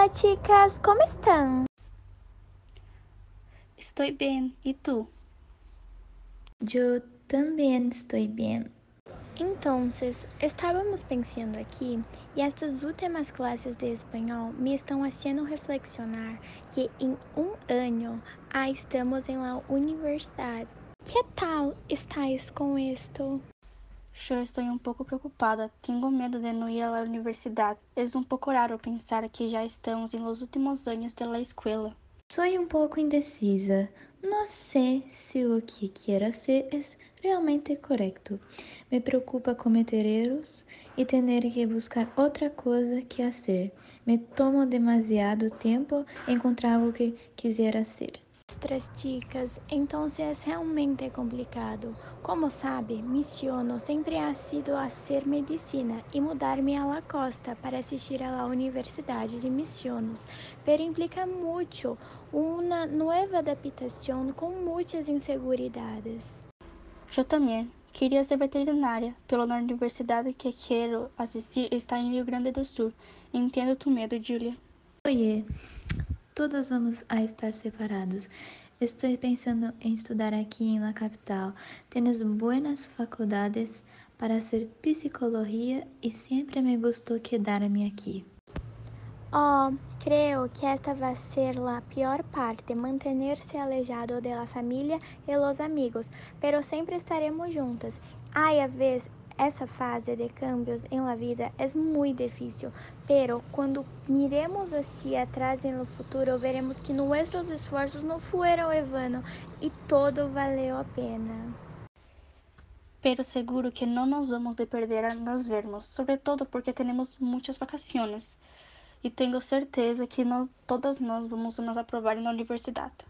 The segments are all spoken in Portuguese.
Hola chicas, ¿cómo están? Estoy bien, ¿y tú? Yo también estoy bien. Entonces, estávamos pensando aqui e estas últimas classes de espanhol me estão haciendo reflexionar que em um ano ah, estamos em la universidade. Que tal estáis com isto? Eu estou um pouco preocupada. Tenho medo de não ir à universidade. É um pouco raro pensar que já estamos nos últimos anos da escola. Sou um pouco indecisa. Não sei se o que quero ser é realmente correto. Me preocupa cometer erros e ter que buscar outra coisa que fazer. Me tomo demasiado tempo encontrar algo que quisera ser. Outras dicas, então é realmente complicado. Como sabe, missiono sempre ha sido a ser medicina e mudar-me a la costa para assistir à Universidade de Missionos, pero implica muito uma nova adaptação com muitas inseguridades. Eu também. Queria ser veterinária, pela universidade que quero assistir está em Rio Grande do Sul. Entendo tu medo, Julia. Oiê, todos vamos a estar separados. Estou pensando em estudar aqui em la capital. Tienes buenas faculdades para ser psicologia e sempre me gostou quedar-me aqui. Oh, creo que esta vai ser a pior parte, manter-se alejado de la familia e los amigos, pero sempre estaremos juntas. Ai, a vez essa fase de cambios em la vida é muito difícil, pero quando miremos hacia atrás no futuro, veremos que nossos esforços não foram em vano e todo valeu a pena. Pero seguro que não nos vamos de perder a nos vermos, sobretudo porque temos muitas vacações e tenho certeza que nós, todas nós vamos nos aprovar na universidade.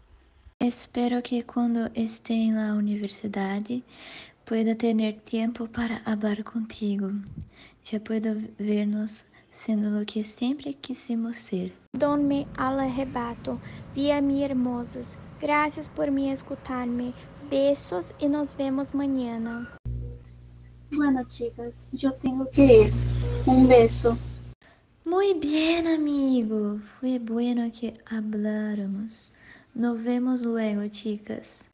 Espero que quando esteja na universidade pueda tener tiempo para hablar contigo. Já puedo vernos sendo lo que sempre quisimos ser. Donme al arrebato, via mi hermosas. Gracias por me escutarme. Besos e nos vemos mañana. Bueno, chicas, yo tengo que ir. Un beso. Muy bien, amigo. Fue bueno que habláramos. Nos vemos luego, chicas.